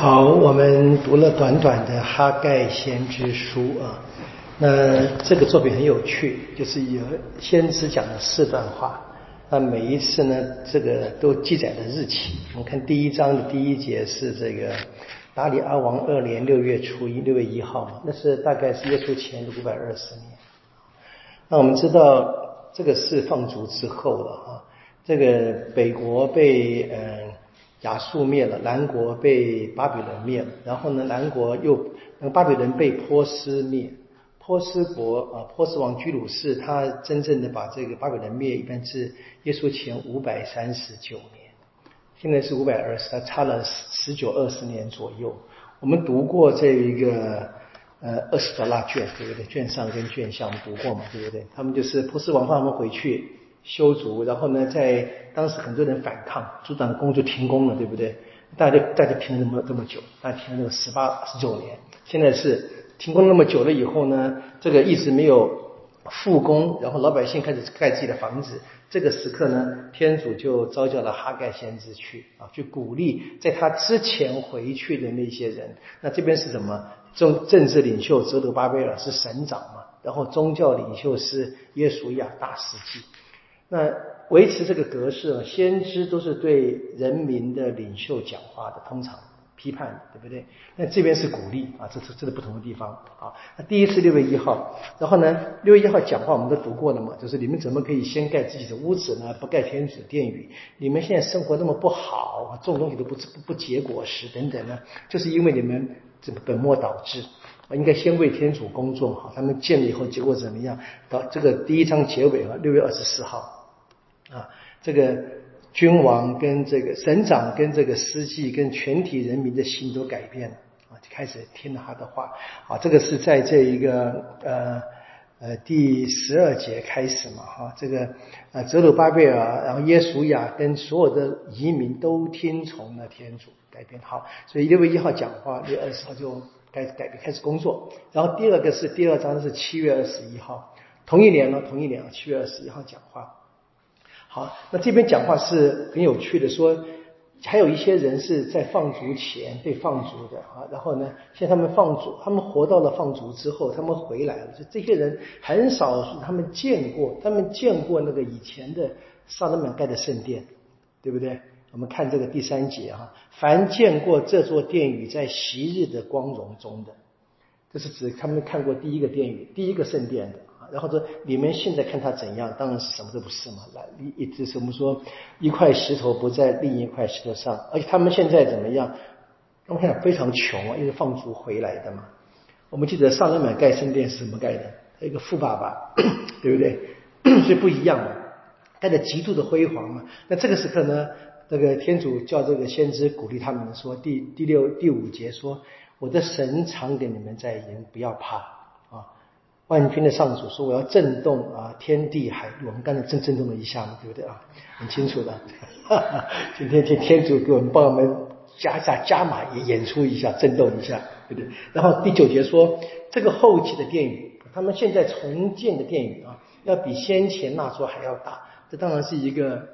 好，我们读了短短的哈盖先知书啊，那这个作品很有趣，就是有先知讲了四段话，那每一次呢，这个都记载了日期。我们看第一章的第一节是这个达里阿王二年六月初一，六月一号嘛，那是大概是耶稣前的五百二十年。那我们知道这个是放逐之后了啊，这个北国被嗯。亚述灭了，南国被巴比伦灭了，然后呢，南国又那巴比伦被波斯灭，波斯国啊，波斯王居鲁士他真正的把这个巴比伦灭，一般是耶稣前五百三十九年，现在是五百二十，他差了十九二十年左右。我们读过这一个呃二十多拉卷，对不对？卷上跟卷下我们读过嘛，对不对？他们就是波斯王放他们回去。修筑，然后呢，在当时很多人反抗，阻挡工就停工了，对不对？大家大家停了那么这么久，大家停了那个十八十九年，现在是停工那么久了以后呢，这个一直没有复工，然后老百姓开始盖自己的房子，这个时刻呢，天主就召叫了哈盖先知去啊，去鼓励在他之前回去的那些人。那这边是什么？政政治领袖泽德巴贝尔是省长嘛，然后宗教领袖是耶稣亚大司祭。那维持这个格式啊，先知都是对人民的领袖讲话的，通常批判，对不对？那这边是鼓励啊，这是这是不同的地方啊。那第一次六月一号，然后呢，六月一号讲话我们都读过了嘛，就是你们怎么可以先盖自己的屋子呢？不盖天主殿宇？你们现在生活那么不好，种东西都不不不结果实等等呢？就是因为你们这本末倒置，应该先为天主工作好。他们建了以后，结果怎么样？到这个第一章结尾啊，六月二十四号。啊，这个君王跟这个省长跟这个司机跟全体人民的心都改变了啊，就开始听了他的话啊。这个是在这一个呃呃第十二节开始嘛哈，这个呃泽鲁巴贝尔，然后耶稣亚跟所有的移民都听从了天主改变好，所以六月一号讲话，六月二十号就开改变开始工作。然后第二个是第二章是七月二十一号，同一年呢，同一年啊，七月二十一号讲话。好，那这边讲话是很有趣的，说还有一些人是在放逐前被放逐的啊，然后呢，现在他们放逐，他们活到了放逐之后，他们回来了，就这些人很少是他们见过，他们见过那个以前的萨勒曼盖的圣殿，对不对？我们看这个第三节哈，凡见过这座殿宇在昔日的光荣中的，这是指他们看过第一个殿宇、第一个圣殿的。然后说你们现在看他怎样，当然是什么都不是嘛。来，一一直是我们说一块石头不在另一块石头上，而且他们现在怎么样？他们看非常穷啊，因为放逐回来的嘛。我们记得上人买盖圣殿是怎么盖的？一个富爸爸，对不对？所以不一样嘛，盖的极度的辉煌嘛。那这个时刻呢，这个天主叫这个先知鼓励他们说，第第六第五节说，我的神常给你们在言，不要怕。万军的上主说：“我要震动啊，天地海。我们刚才震震动了一下嘛，对不对啊？很清楚的。今天天天主给我们帮我们加加加码，也演出一下，震动一下，对不对？然后第九节说，这个后期的殿宇，他们现在重建的殿宇啊，要比先前那座还要大。这当然是一个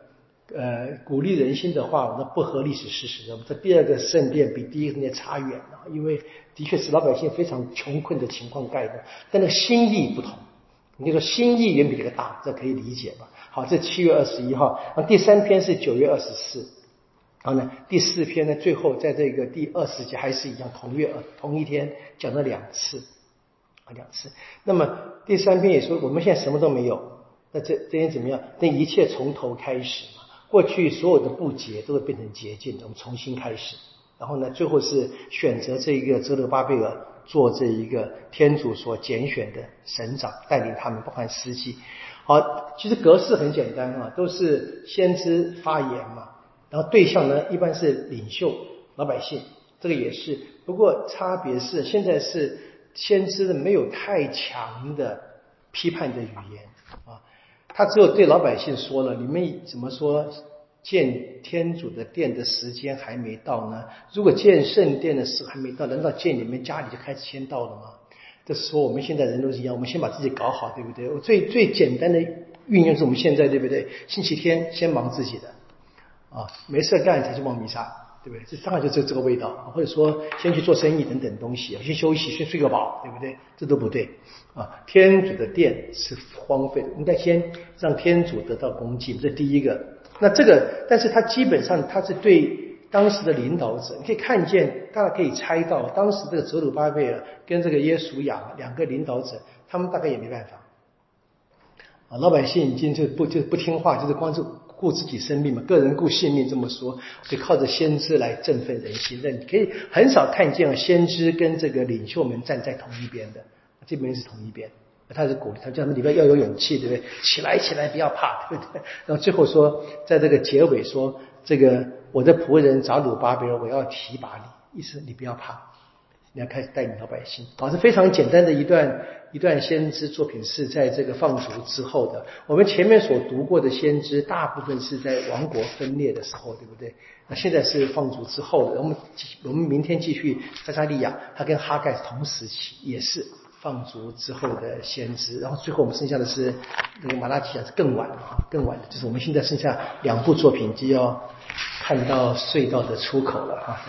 呃鼓励人心的话，那不合历史事实的。这第二个圣殿比第一个圣殿差远了，因为。”的确是老百姓非常穷困的情况盖的，但那个心意不同。你就说心意远比这个大，这可以理解吧？好，这七月二十一号，那第三篇是九月二十四，然后呢，第四篇呢，最后在这个第二十节还是一样，同月同一天讲了两次啊，两次。那么第三篇也说，我们现在什么都没有，那这这天怎么样？那一切从头开始嘛，过去所有的不洁都会变成洁净，我们重新开始。然后呢，最后是选择这一个泽德巴贝尔做这一个天主所拣选的省长，带领他们不换司机。好，其实格式很简单啊，都是先知发言嘛。然后对象呢，一般是领袖、老百姓，这个也是。不过差别是，现在是先知的没有太强的批判的语言啊，他只有对老百姓说了，你们怎么说？建天主的殿的时间还没到呢。如果建圣殿的时候还没到，难道建你们家里就开始先到了吗？这是说我们现在人都是一样，我们先把自己搞好，对不对？我最最简单的运用是我们现在，对不对？星期天先忙自己的，啊，没事干才去望弥撒，对不对？这当然就这这个味道，或者说先去做生意等等东西，先休息，先睡个饱，对不对？这都不对啊！天主的殿是荒废的，应该先让天主得到恭敬，这第一个。那这个，但是他基本上他是对当时的领导者，你可以看见，大家可以猜到，当时这个泽鲁巴贝尔跟这个耶稣亚两个领导者，他们大概也没办法啊，老百姓已经就不就不听话，就是光是。顾自己生命嘛，个人顾性命这么说，就靠着先知来振奋人心。那你可以很少看见先知跟这个领袖们站在同一边的，这边是同一边。他是鼓励他叫他们里边要有勇气，对不对？起来，起来，不要怕，对不对？然后最后说，在这个结尾说，这个我的仆人扎鲁巴比尔，我要提拔你，意思你不要怕。你要开始带领老百姓，好，是非常简单的一段一段先知作品，是在这个放逐之后的。我们前面所读过的先知，大部分是在王国分裂的时候，对不对？那现在是放逐之后的。我们我们明天继续撒加利亚，他跟哈盖同时期，也是放逐之后的先知。然后最后我们剩下的是那个马拉基亚是更晚啊，更晚的，就是我们现在剩下两部作品就要看到隧道的出口了啊。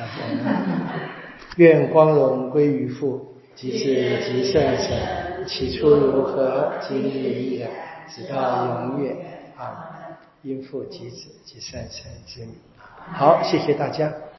愿光荣归于父，及子及圣神，起初如何，今日依然，直到永远。啊，因父及子及圣神之名。好，谢谢大家。